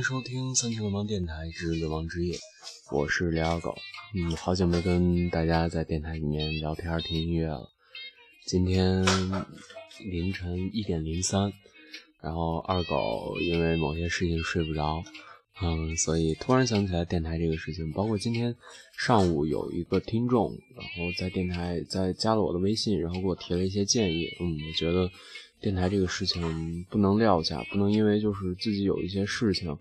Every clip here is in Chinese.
收听三七流氓电台之流氓之夜，我是李二狗。嗯，好久没跟大家在电台里面聊天听音乐了。今天凌晨一点零三，然后二狗因为某些事情睡不着，嗯，所以突然想起来电台这个事情。包括今天上午有一个听众，然后在电台在加了我的微信，然后给我提了一些建议。嗯，我觉得。电台这个事情不能撂下，不能因为就是自己有一些事情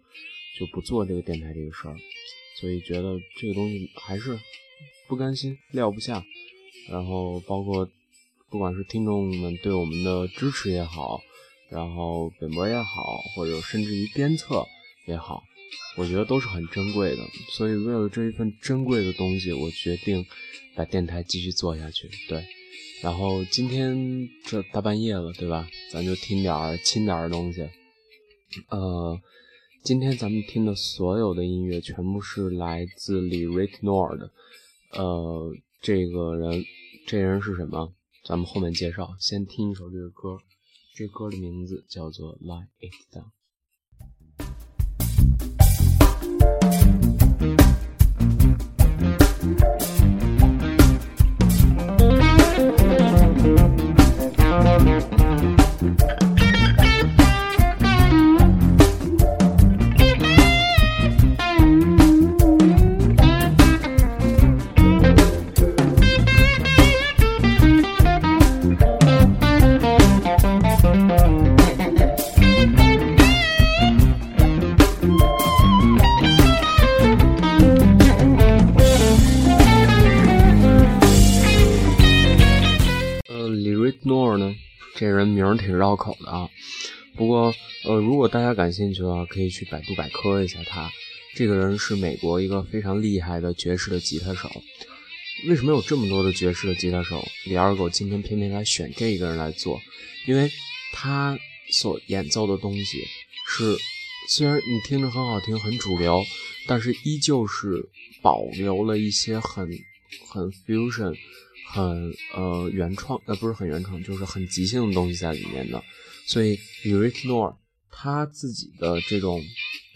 就不做这个电台这个事儿，所以觉得这个东西还是不甘心撂不下。然后包括不管是听众们对我们的支持也好，然后本博也好，或者甚至于鞭策也好，我觉得都是很珍贵的。所以为了这一份珍贵的东西，我决定把电台继续做下去。对。然后今天这大半夜了，对吧？咱就听点儿轻点儿的东西。呃，今天咱们听的所有的音乐全部是来自 Lyric Nord。呃，这个人，这人是什么？咱们后面介绍。先听一首这个歌，这歌的名字叫做《Lie It Down》。名挺绕口的啊，不过呃，如果大家感兴趣的话，可以去百度百科一下他。这个人是美国一个非常厉害的爵士的吉他手。为什么有这么多的爵士的吉他手？李二狗今天偏偏来选这一个人来做，因为他所演奏的东西是虽然你听着很好听、很主流，但是依旧是保留了一些很很 fusion。很呃原创呃不是很原创，就是很即兴的东西在里面的，所以 Eric Nor 他自己的这种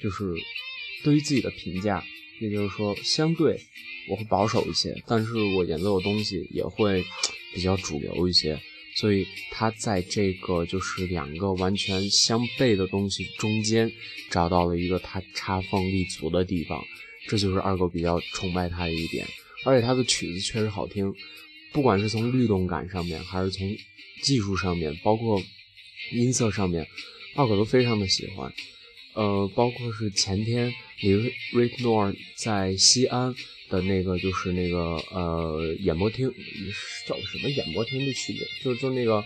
就是对于自己的评价，也就是说相对我会保守一些，但是我演奏的东西也会比较主流一些，所以他在这个就是两个完全相悖的东西中间找到了一个他插缝立足的地方，这就是二狗比较崇拜他的一点，而且他的曲子确实好听。不管是从律动感上面，还是从技术上面，包括音色上面，二狗都非常的喜欢。呃，包括是前天李瑞诺尔在西安的那个，就是那个呃演播厅，叫什么演播厅的区别？就是就那个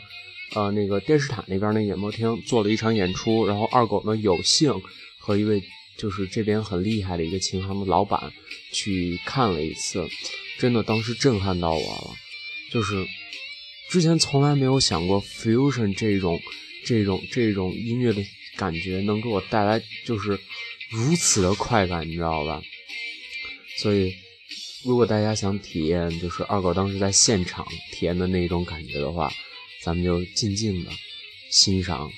呃那个电视塔那边那演播厅做了一场演出，然后二狗呢有幸和一位就是这边很厉害的一个琴行的老板去看了一次，真的当时震撼到我了。就是之前从来没有想过 fusion 这种这种这种音乐的感觉能给我带来就是如此的快感，你知道吧？所以如果大家想体验就是二狗当时在现场体验的那种感觉的话，咱们就静静的欣赏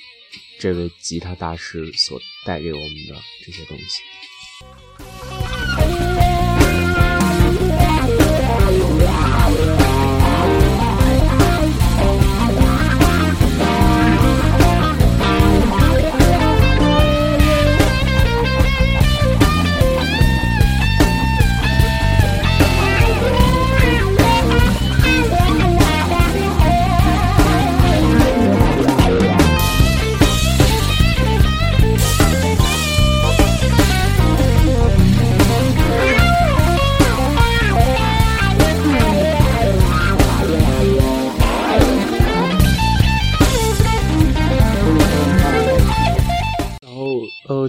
这位吉他大师所带给我们的这些东西。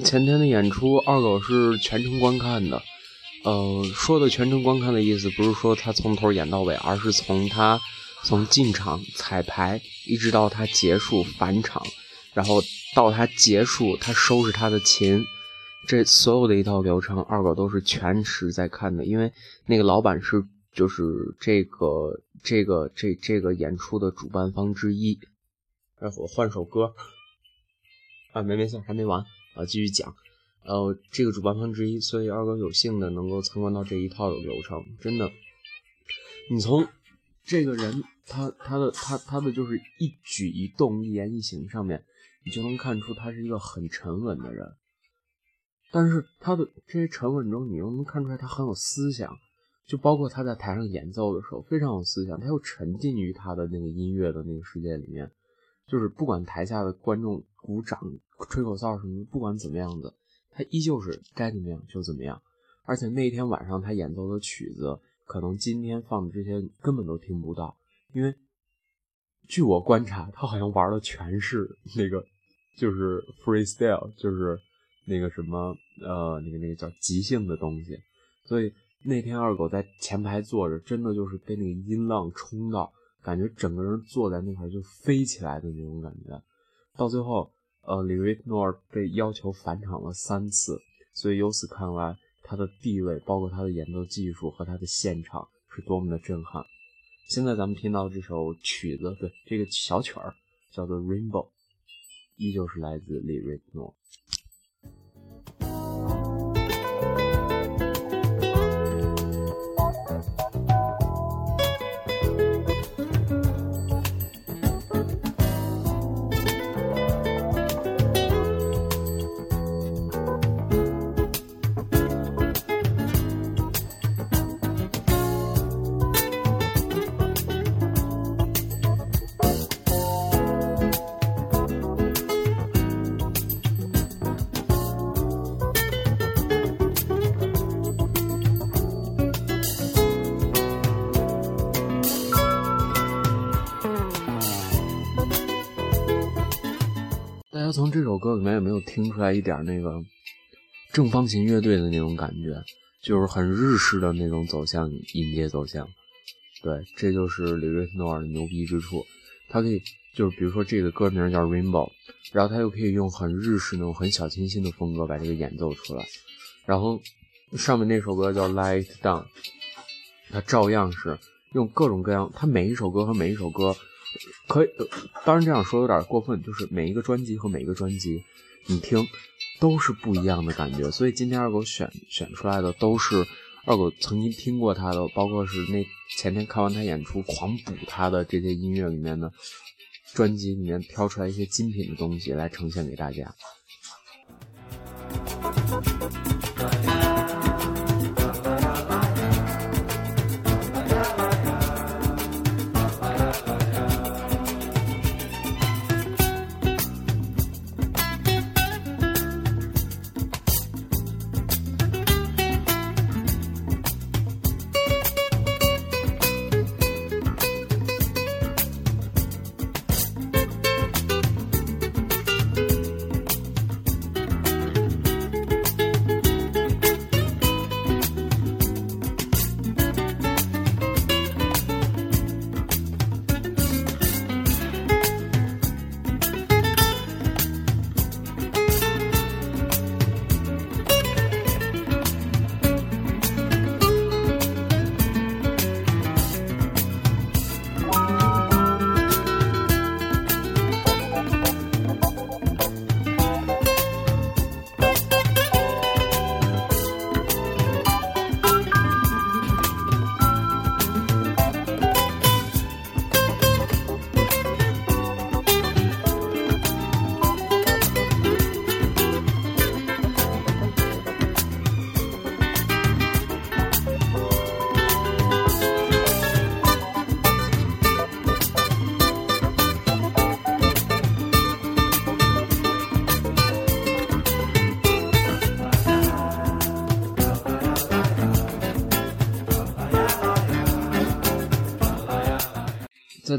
前天的演出，二狗是全程观看的。呃，说的全程观看的意思，不是说他从头演到尾，而是从他从进场彩排一直到他结束返场，然后到他结束他收拾他的琴，这所有的一套流程，二狗都是全时在看的，因为那个老板是就是这个这个这这个演出的主办方之一。哎，我换首歌啊，没没事，还没完啊，继续讲。呃，这个主办方之一，所以二哥有幸的能够参观到这一套的流程，真的，你从这个人他他的他他的就是一举一动一言一行上面，你就能看出他是一个很沉稳的人，但是他的这些沉稳中，你又能看出来他很有思想，就包括他在台上演奏的时候非常有思想，他又沉浸于他的那个音乐的那个世界里面，就是不管台下的观众鼓掌、吹口哨什么，不管怎么样的。他依旧是该怎么样就怎么样，而且那天晚上他演奏的曲子，可能今天放的这些根本都听不到，因为据我观察，他好像玩的全是 那个就是 freestyle，就是那个什么呃那个那个叫即兴的东西，所以那天二狗在前排坐着，真的就是被那个音浪冲到，感觉整个人坐在那块就飞起来的那种感觉，到最后。呃，李瑞诺尔被要求返场了三次，所以由此看来，他的地位，包括他的演奏技术和他的现场是多么的震撼。现在咱们听到这首曲子，对这个小曲儿叫做《Rainbow》，依旧是来自李瑞诺。从这首歌里面有没有听出来一点那个正方形乐队的那种感觉？就是很日式的那种走向，音阶走向。对，这就是李瑞诺尔的牛逼之处。他可以，就是比如说这个歌名叫 Rainbow，然后他又可以用很日式那种很小清新的风格把这个演奏出来。然后上面那首歌叫 Light Down，他照样是用各种各样，他每一首歌和每一首歌。可以，当然这样说有点过分，就是每一个专辑和每一个专辑，你听都是不一样的感觉。所以今天二狗选选出来的都是二狗曾经听过他的，包括是那前天看完他演出狂补他的这些音乐里面的专辑里面挑出来一些精品的东西来呈现给大家。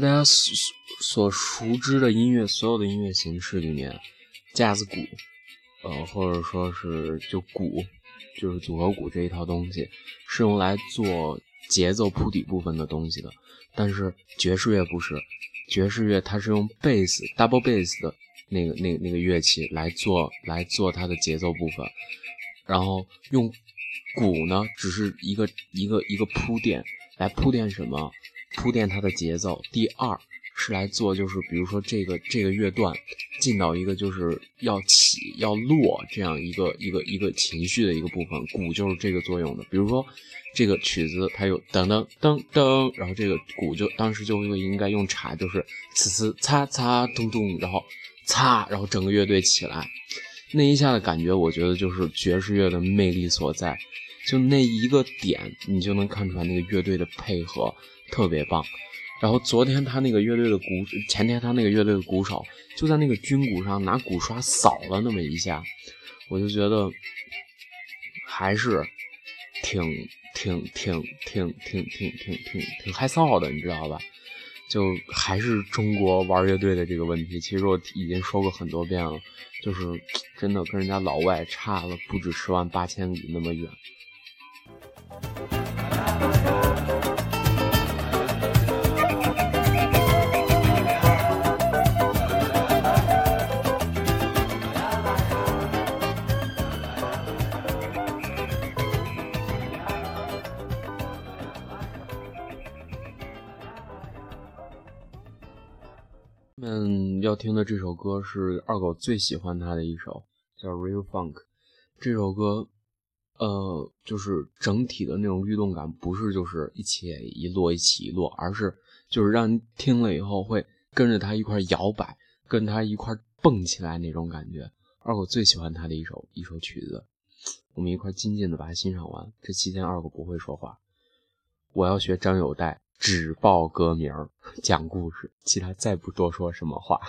大家所所熟知的音乐所有的音乐形式里面，架子鼓，呃，或者说是就鼓，就是组合鼓这一套东西，是用来做节奏铺底部分的东西的。但是爵士乐不是，爵士乐它是用贝斯 double bass 的那个那那个乐器来做来做它的节奏部分，然后用鼓呢只是一个一个一个铺垫来铺垫什么？铺垫它的节奏。第二是来做就是比如说这个这个乐段进到一个就是要起要落这样一个一个一个情绪的一个部分，鼓就是这个作用的。比如说。这个曲子它有噔噔噔噔，然后这个鼓就当时就会应该用镲，就是呲呲擦擦咚咚，然后擦，然后整个乐队起来，那一下的感觉，我觉得就是爵士乐的魅力所在，就那一个点，你就能看出来那个乐队的配合特别棒。然后昨天他那个乐队的鼓，前天他那个乐队的鼓手就在那个军鼓上拿鼓刷扫了那么一下，我就觉得还是挺。挺挺挺挺挺挺挺挺害臊的，你知道吧？就还是中国玩乐队的这个问题，其实我已经说过很多遍了，就是真的跟人家老外差了不止十万八千里那么远。们，要听的这首歌是二狗最喜欢他的一首，叫《Real Funk》。这首歌，呃，就是整体的那种律动感，不是就是一起一落一起一落，而是就是让人听了以后会跟着他一块摇摆，跟他一块蹦起来那种感觉。二狗最喜欢他的一首一首曲子，我们一块静静的把它欣赏完。这期间二狗不会说话，我要学张友代。只报歌名讲故事，其他再不多说什么话。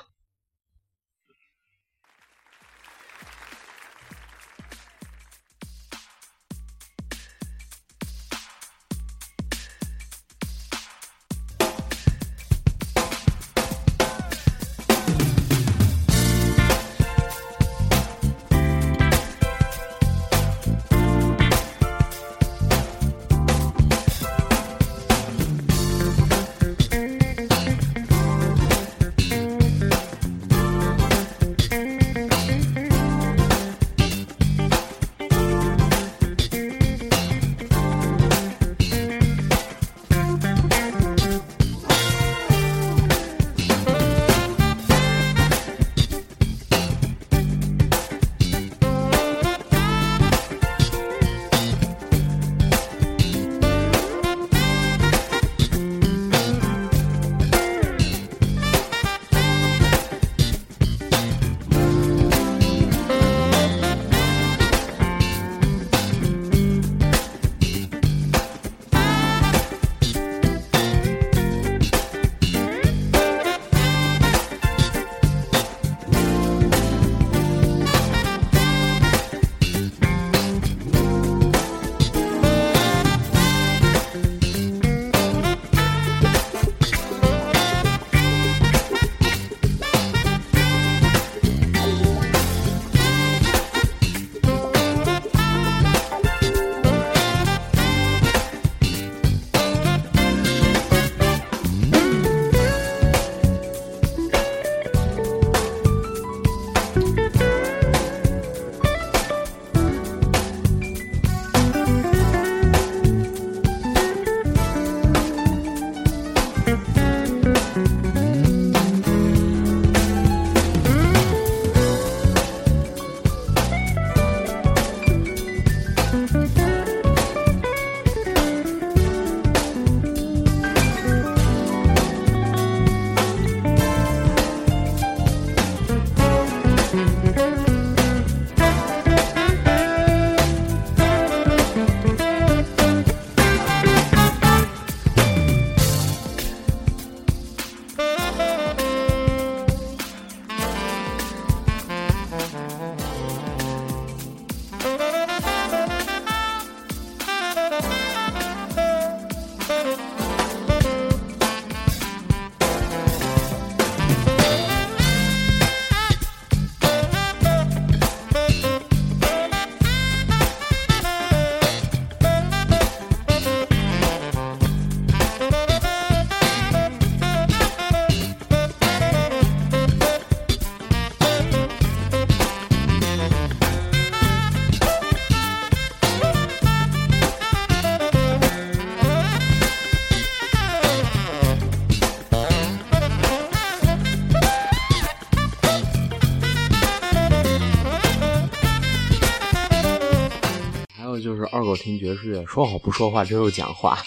听爵士乐，说好不说话，这又讲话，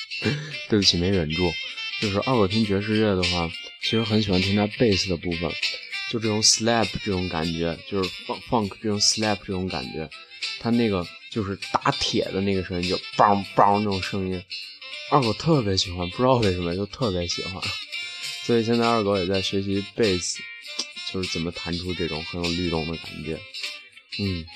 对不起，没忍住。就是二狗听爵士乐的话，其实很喜欢听他贝斯的部分，就这种 slap 这种感觉，就是 funk 这种 slap 这种感觉，他那个就是打铁的那个声音，就梆梆那种声音，二狗特别喜欢，不知道为什么就特别喜欢，所以现在二狗也在学习贝斯，就是怎么弹出这种很有律动的感觉，嗯。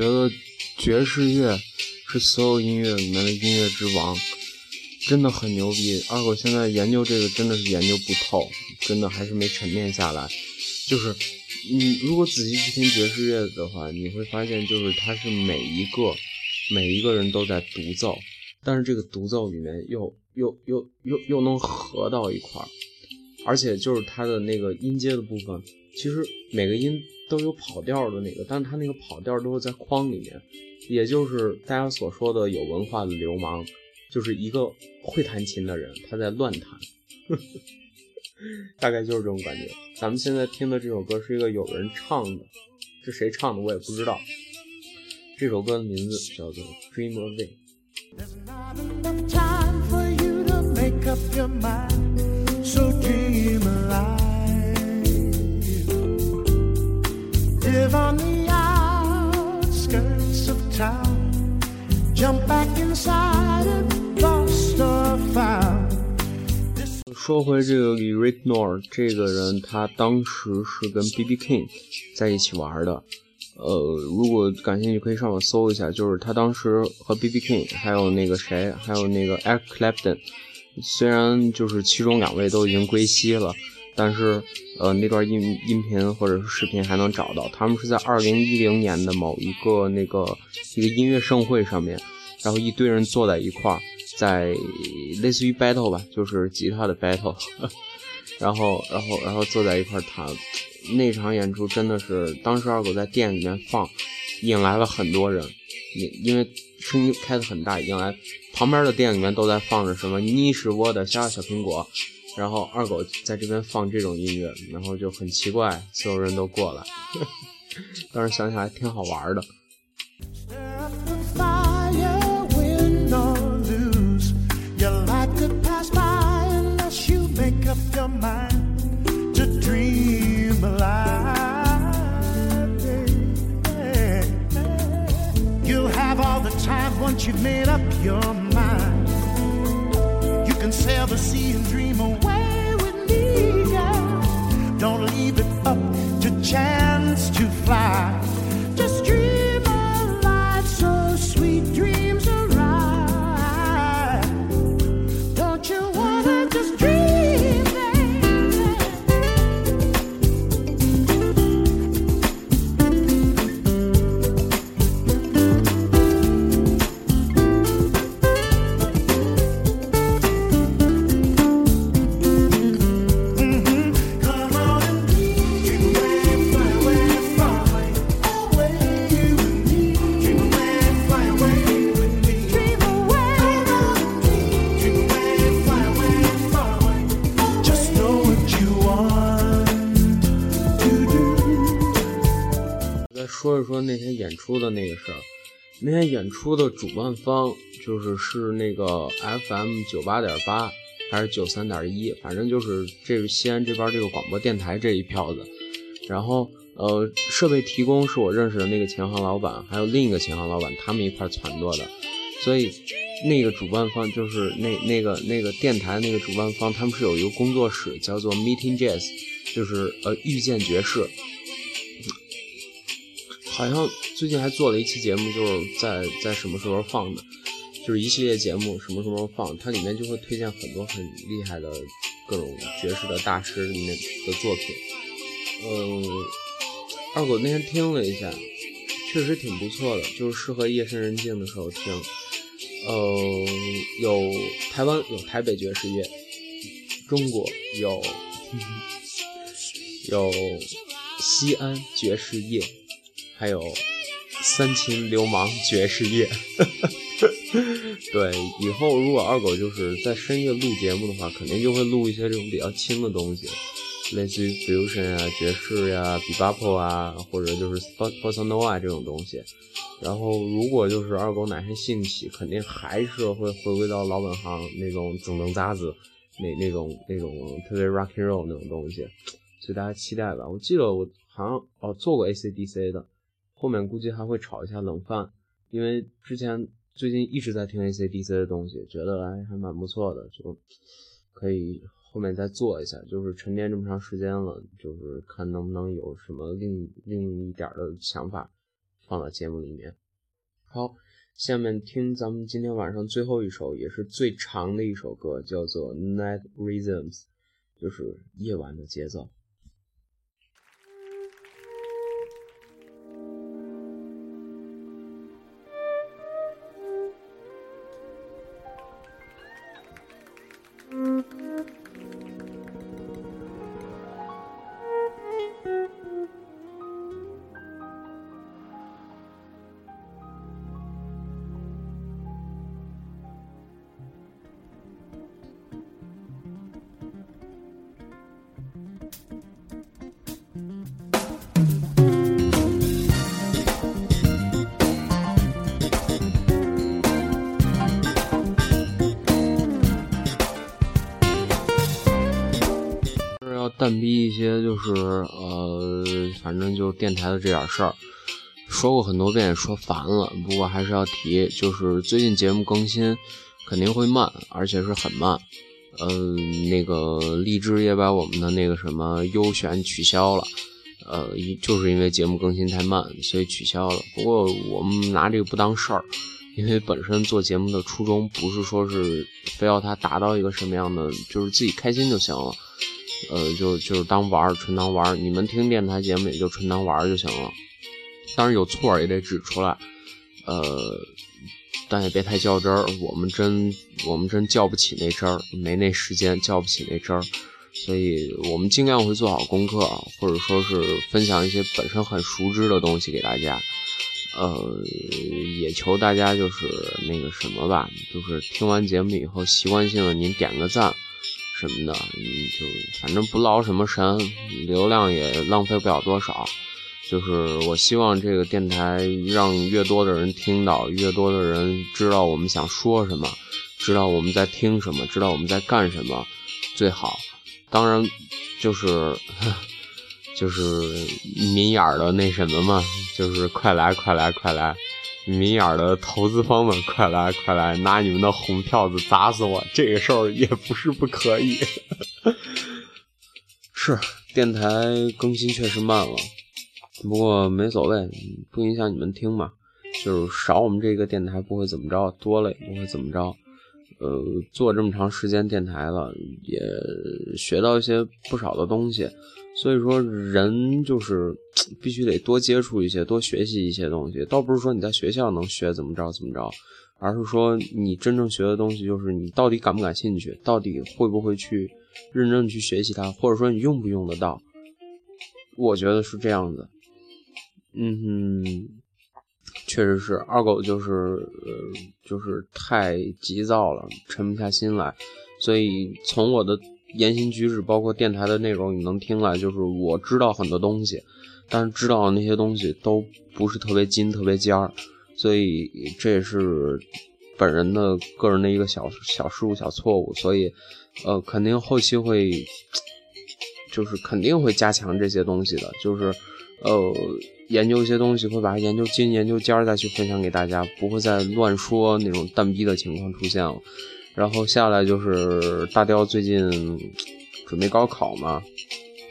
觉得爵士乐是所有音乐里面的音乐之王，真的很牛逼。二狗现在研究这个真的是研究不透，真的还是没沉淀下来。就是你如果仔细去听爵士乐的话，你会发现，就是它是每一个每一个人都在独奏，但是这个独奏里面又又又又又能合到一块儿，而且就是它的那个音阶的部分，其实每个音都有跑调的那个，但是它那个跑调都是在框里面。也就是大家所说的有文化的流氓，就是一个会弹琴的人，他在乱弹，大概就是这种感觉。咱们现在听的这首歌是一个有人唱的，是谁唱的我也不知道。这首歌的名字叫做《Dream Away》。说回这个 Rick Nord 这个人，他当时是跟 BB King 在一起玩的。呃，如果感兴趣，可以上网搜一下。就是他当时和 BB King，还有那个谁，还有那个 Eric Clapton，虽然就是其中两位都已经归西了。但是，呃，那段音音频或者是视频还能找到。他们是在二零一零年的某一个那个一个音乐盛会上面，然后一堆人坐在一块儿，在类似于 battle 吧，就是吉他的 battle，然后，然后，然后坐在一块儿弹。那场演出真的是，当时二狗在店里面放，引来了很多人，因因为声音开的很大，引来旁边的店里面都在放着什么你是我的小小苹果。然后二狗在这边放这种音乐，然后就很奇怪，所有人都过来，当时想起来挺好玩的。就说一说那天演出的那个事儿。那天演出的主办方就是是那个 FM 九八点八还是九三点一，反正就是这个西安这边这个广播电台这一票子。然后呃，设备提供是我认识的那个琴行老板，还有另一个琴行老板，他们一块儿撺掇的。所以那个主办方就是那那个那个电台那个主办方，他们是有一个工作室叫做 Meeting Jazz，就是呃遇见爵士。好像最近还做了一期节目，就是在在什么时候放的，就是一系列节目什么时候放，它里面就会推荐很多很厉害的各种爵士的大师里面的作品。嗯，二狗那天听了一下，确实挺不错的，就是适合夜深人静的时候听。呃，有台湾有台北爵士乐，中国有 有西安爵士乐。还有三秦流氓爵士乐，对，以后如果二狗就是在深夜录节目的话，肯定就会录一些这种比较轻的东西，类似于 fusion 啊、爵士呀、bebop 啊，或者就是 bossa nova 这种东西。然后如果就是二狗哪天兴起，肯定还是会回归到老本行那种整灯渣子，那那种那种特别 rock and roll 那种东西，所以大家期待吧。我记得我好像哦做过 AC/DC 的。后面估计还会炒一下冷饭，因为之前最近一直在听 AC/DC 的东西，觉得哎还蛮不错的，就可以后面再做一下。就是沉淀这么长时间了，就是看能不能有什么另另一点的想法放到节目里面。好，下面听咱们今天晚上最后一首，也是最长的一首歌，叫做《Night Rhythms》，就是夜晚的节奏。淡逼一些，就是呃，反正就电台的这点事儿，说过很多遍也，说烦了。不过还是要提，就是最近节目更新肯定会慢，而且是很慢。呃，那个荔枝也把我们的那个什么优选取消了，呃，就是因为节目更新太慢，所以取消了。不过我们拿这个不当事儿，因为本身做节目的初衷不是说是非要它达到一个什么样的，就是自己开心就行了。呃，就就是当玩儿，纯当玩儿。你们听电台节目也就纯当玩儿就行了。当然有错也得指出来，呃，但也别太较真儿。我们真我们真较不起那真儿，没那时间较不起那真儿。所以我们尽量会做好功课，或者说是分享一些本身很熟知的东西给大家。呃，也求大家就是那个什么吧，就是听完节目以后，习惯性的您点个赞。什么的，你就反正不劳什么神，流量也浪费不了多少。就是我希望这个电台让越多的人听到，越多的人知道我们想说什么，知道我们在听什么，知道我们在干什么，最好。当然，就是 就是明眼儿的那什么嘛，就是快来快来快来，明眼的投资方们，快来快来，拿你们的红票子砸死我！这个事儿也不是不可以。是电台更新确实慢了，不过没所谓，不影响你们听嘛。就是少我们这个电台不会怎么着，多了也不会怎么着。呃，做这么长时间电台了，也学到一些不少的东西。所以说，人就是 必须得多接触一些，多学习一些东西。倒不是说你在学校能学怎么着怎么着，而是说你真正学的东西，就是你到底感不感兴趣，到底会不会去。认真去学习它，或者说你用不用得到？我觉得是这样子。嗯哼，确实是二狗就是呃，就是太急躁了，沉不下心来。所以从我的言行举止，包括电台的内容，你能听来，就是我知道很多东西，但是知道的那些东西都不是特别精、特别尖儿。所以这也是本人的个人的一个小小失误、小错误。所以。呃，肯定后期会，就是肯定会加强这些东西的，就是呃，研究一些东西，会把它研究精、研究尖儿再去分享给大家，不会再乱说那种蛋逼的情况出现了。然后下来就是大雕最近准备高考嘛，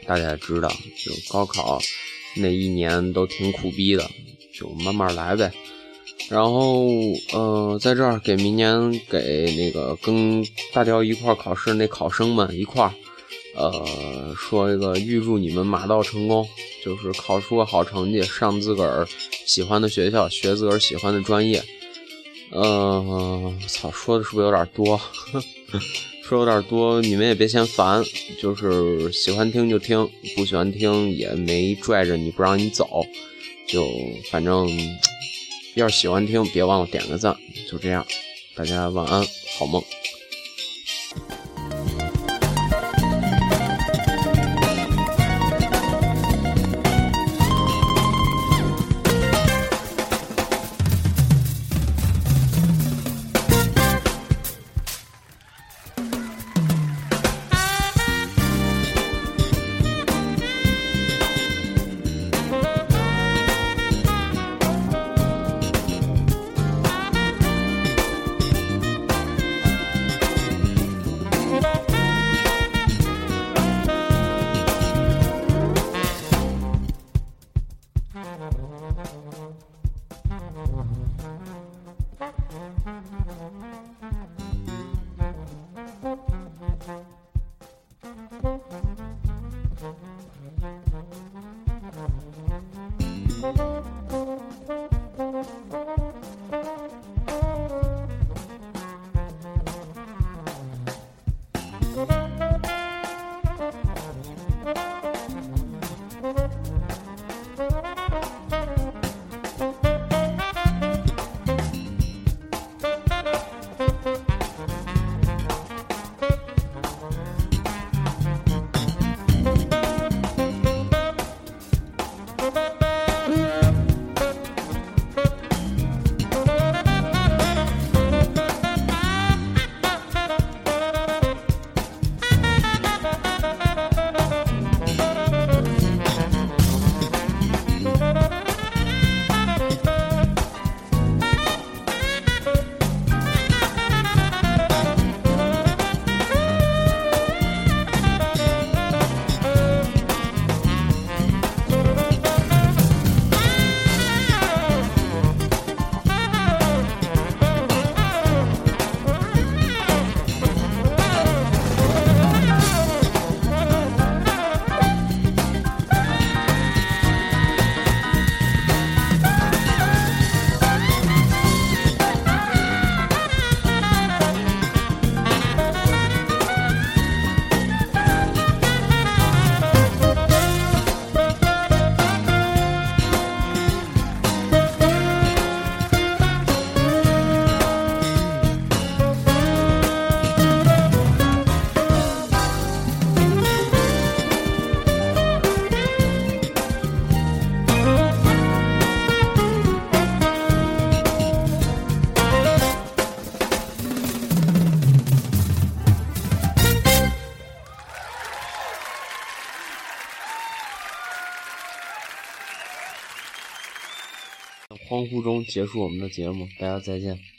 大家也知道，就高考那一年都挺苦逼的，就慢慢来呗。然后，呃，在这儿给明年给那个跟大雕一块儿考试那考生们一块儿，呃，说一个预祝你们马到成功，就是考出个好成绩，上自个儿喜欢的学校，学自个儿喜欢的专业。嗯，操，说的是不是有点多？说有点多，你们也别嫌烦，就是喜欢听就听，不喜欢听也没拽着你不让你走，就反正。要是喜欢听，别忘了点个赞。就这样，大家晚安，好梦。中结束我们的节目，大家再见。